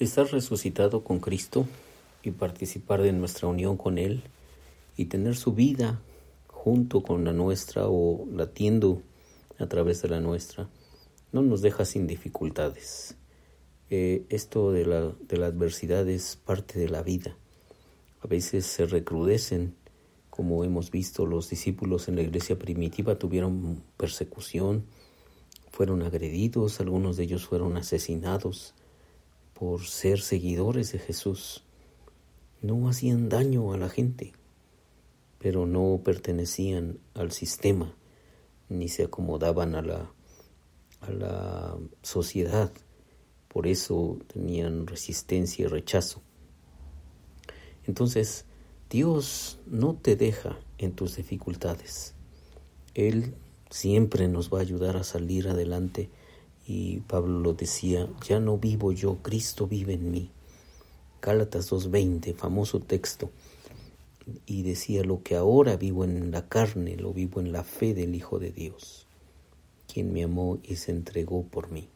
Estar resucitado con Cristo y participar de nuestra unión con Él y tener su vida junto con la nuestra o latiendo a través de la nuestra, no nos deja sin dificultades. Eh, esto de la, de la adversidad es parte de la vida. A veces se recrudecen, como hemos visto, los discípulos en la iglesia primitiva tuvieron persecución, fueron agredidos, algunos de ellos fueron asesinados por ser seguidores de Jesús. No hacían daño a la gente, pero no pertenecían al sistema ni se acomodaban a la, a la sociedad. Por eso tenían resistencia y rechazo. Entonces, Dios no te deja en tus dificultades. Él siempre nos va a ayudar a salir adelante y Pablo lo decía, ya no vivo yo, Cristo vive en mí. Gálatas 2.20, famoso texto. Y decía, lo que ahora vivo en la carne, lo vivo en la fe del Hijo de Dios, quien me amó y se entregó por mí.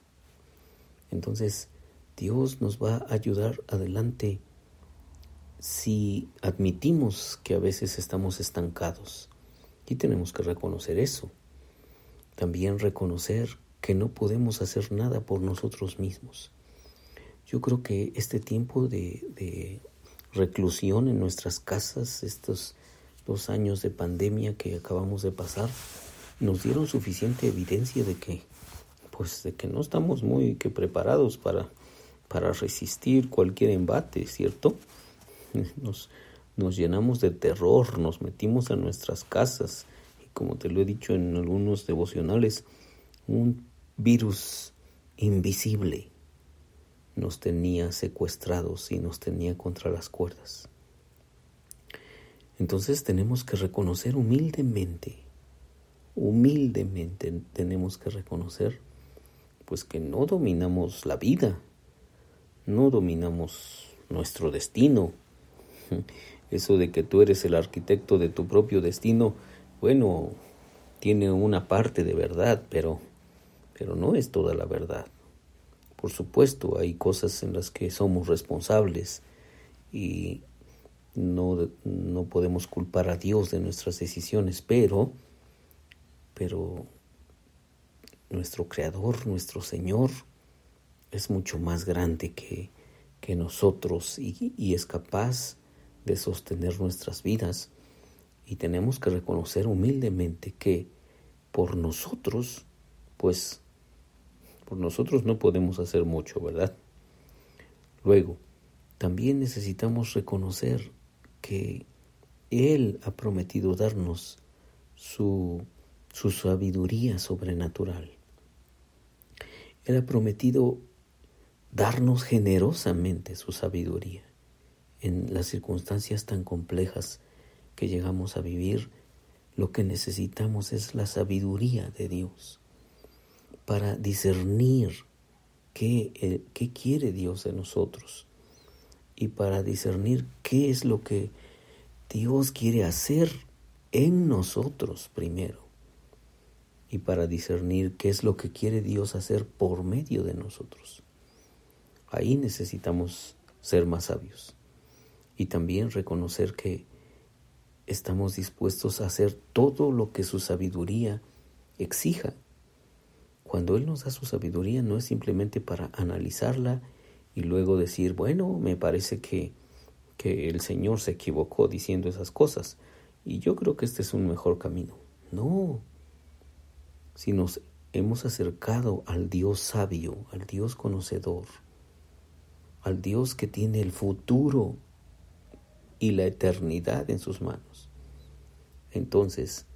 Entonces, Dios nos va a ayudar adelante si admitimos que a veces estamos estancados. Y tenemos que reconocer eso. También reconocer que no podemos hacer nada por nosotros mismos. Yo creo que este tiempo de, reclusión en nuestras casas, estos dos años de pandemia que acabamos de pasar, nos dieron suficiente evidencia de que, pues, de que no estamos muy que preparados para, para resistir cualquier embate, ¿cierto? Nos, nos llenamos de terror, nos metimos a nuestras casas y como te lo he dicho en algunos devocionales, un virus invisible nos tenía secuestrados y nos tenía contra las cuerdas. Entonces tenemos que reconocer humildemente, humildemente tenemos que reconocer pues que no dominamos la vida, no dominamos nuestro destino. Eso de que tú eres el arquitecto de tu propio destino, bueno, tiene una parte de verdad, pero pero no es toda la verdad. Por supuesto, hay cosas en las que somos responsables y no, no podemos culpar a Dios de nuestras decisiones, pero, pero nuestro Creador, nuestro Señor, es mucho más grande que, que nosotros y, y es capaz de sostener nuestras vidas. Y tenemos que reconocer humildemente que por nosotros, pues por nosotros no podemos hacer mucho, ¿verdad? Luego, también necesitamos reconocer que Él ha prometido darnos su, su sabiduría sobrenatural. Él ha prometido darnos generosamente su sabiduría en las circunstancias tan complejas que llegamos a vivir. Lo que necesitamos es la sabiduría de Dios para discernir qué, eh, qué quiere Dios de nosotros y para discernir qué es lo que Dios quiere hacer en nosotros primero y para discernir qué es lo que quiere Dios hacer por medio de nosotros. Ahí necesitamos ser más sabios y también reconocer que estamos dispuestos a hacer todo lo que su sabiduría exija cuando Él nos da su sabiduría no es simplemente para analizarla y luego decir, bueno, me parece que, que el Señor se equivocó diciendo esas cosas y yo creo que este es un mejor camino. No, si nos hemos acercado al Dios sabio, al Dios conocedor, al Dios que tiene el futuro y la eternidad en sus manos, entonces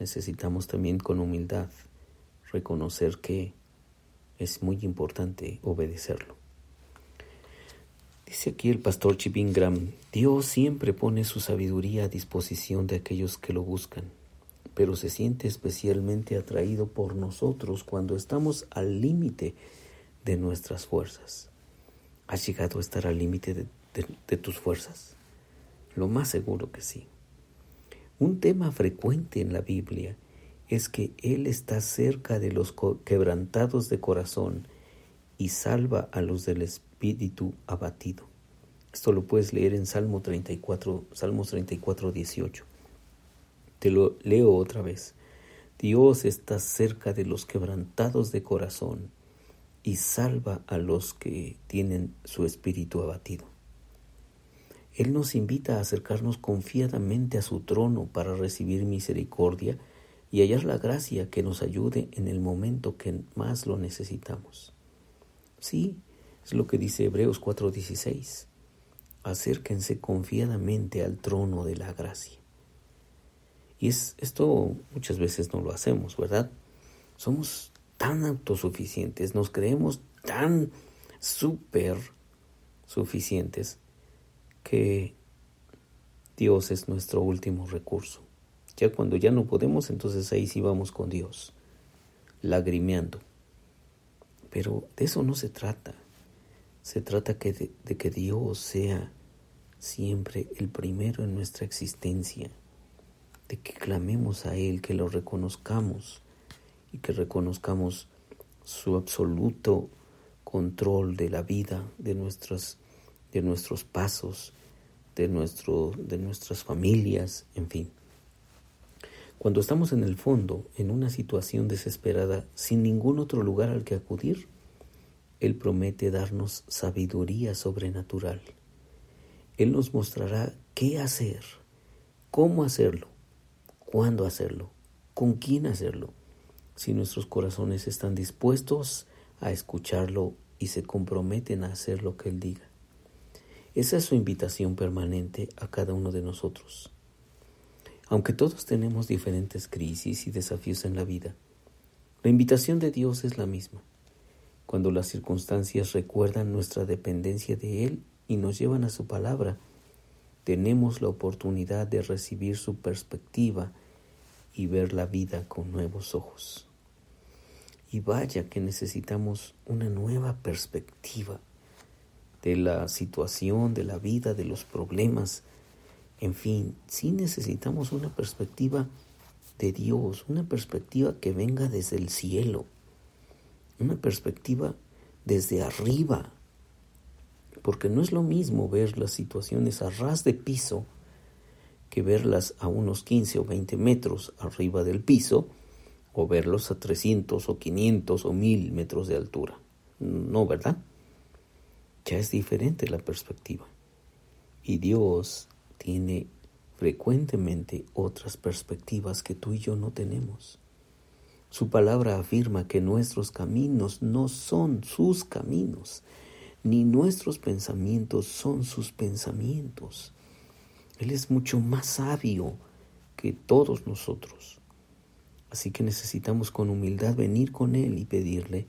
necesitamos también con humildad reconocer que es muy importante obedecerlo. Dice aquí el pastor Chip Ingram, Dios siempre pone su sabiduría a disposición de aquellos que lo buscan, pero se siente especialmente atraído por nosotros cuando estamos al límite de nuestras fuerzas. ¿Has llegado a estar al límite de, de tus fuerzas? Lo más seguro que sí. Un tema frecuente en la Biblia es que Él está cerca de los quebrantados de corazón y salva a los espíritu abatido. Esto lo puedes leer en Salmo 34, Salmos 34, 18. Te lo leo otra vez. Dios está cerca de los quebrantados de corazón y salva a los que tienen su espíritu abatido. Él nos invita a acercarnos confiadamente a su trono para recibir misericordia y hallar la gracia que nos ayude en el momento que más lo necesitamos. Sí, es lo que dice Hebreos 4:16. Acérquense confiadamente al trono de la gracia. Y es, esto muchas veces no lo hacemos, ¿verdad? Somos tan autosuficientes, nos creemos tan súper suficientes que Dios es nuestro último recurso. Ya cuando ya no podemos, entonces ahí sí vamos con Dios, lagrimeando. Pero de eso no se trata. Se trata que de, que Dios sea siempre el primero en nuestra existencia, de que clamemos a Él, que lo reconozcamos y que reconozcamos su absoluto control de la vida, de nuestros, de nuestros pasos, de, nuestro, de nuestras familias, en fin. Cuando estamos en el fondo, en una situación desesperada, sin ningún otro lugar al que acudir, Él promete darnos sabiduría sobrenatural. Él nos mostrará qué hacer, cómo hacerlo, cuándo hacerlo, con quién hacerlo, si nuestros corazones están dispuestos a escucharlo y se comprometen a hacer lo que Él diga. Esa es su invitación permanente a cada uno de nosotros. Aunque todos tenemos diferentes crisis y desafíos en la vida, la invitación de Dios es la misma. Cuando las circunstancias recuerdan nuestra dependencia de Él y nos llevan a su palabra, tenemos la oportunidad de recibir su perspectiva y ver la vida con nuevos ojos. Y vaya que necesitamos una nueva perspectiva de la situación, de la vida, de los problemas. En fin, sí necesitamos una perspectiva de Dios, una perspectiva que venga desde el cielo, una perspectiva desde arriba, porque no es lo mismo ver las situaciones a ras de piso que verlas a unos 15 o 20 metros arriba del piso o verlos a 300 o 500 o 1000 metros de altura. No, ¿verdad? Ya es diferente la perspectiva. Y Dios tiene frecuentemente otras perspectivas que tú y yo no tenemos. Su palabra afirma que nuestros caminos no son sus caminos, ni nuestros pensamientos son sus pensamientos. Él es mucho más sabio que todos nosotros. Así que necesitamos con humildad venir con Él y pedirle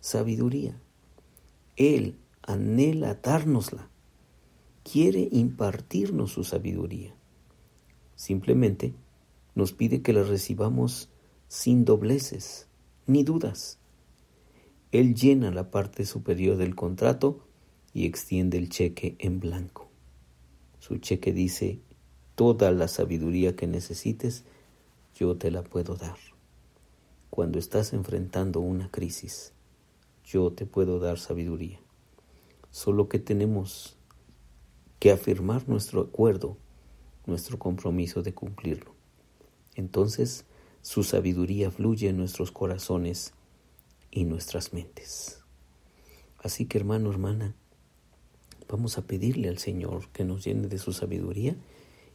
sabiduría. Él anhela dárnosla, quiere impartirnos su sabiduría. Simplemente nos pide que la recibamos sin dobleces ni dudas. Él llena la parte superior del contrato y extiende el cheque en blanco. Su cheque dice, toda la sabiduría que necesites, yo te la puedo dar. Cuando estás enfrentando una crisis, yo te puedo dar sabiduría. Solo que tenemos que afirmar nuestro acuerdo, nuestro compromiso de cumplirlo. Entonces, su sabiduría fluye en nuestros corazones y nuestras mentes. Así que hermano, hermana, vamos a pedirle al Señor que nos llene de su sabiduría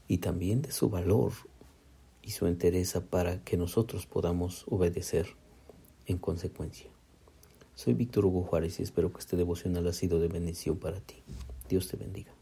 y también de su valor y su entereza para que nosotros podamos obedecer en consecuencia. Soy Víctor Hugo Juárez y espero que este devocional ha sido de bendición para ti. Dios te bendiga.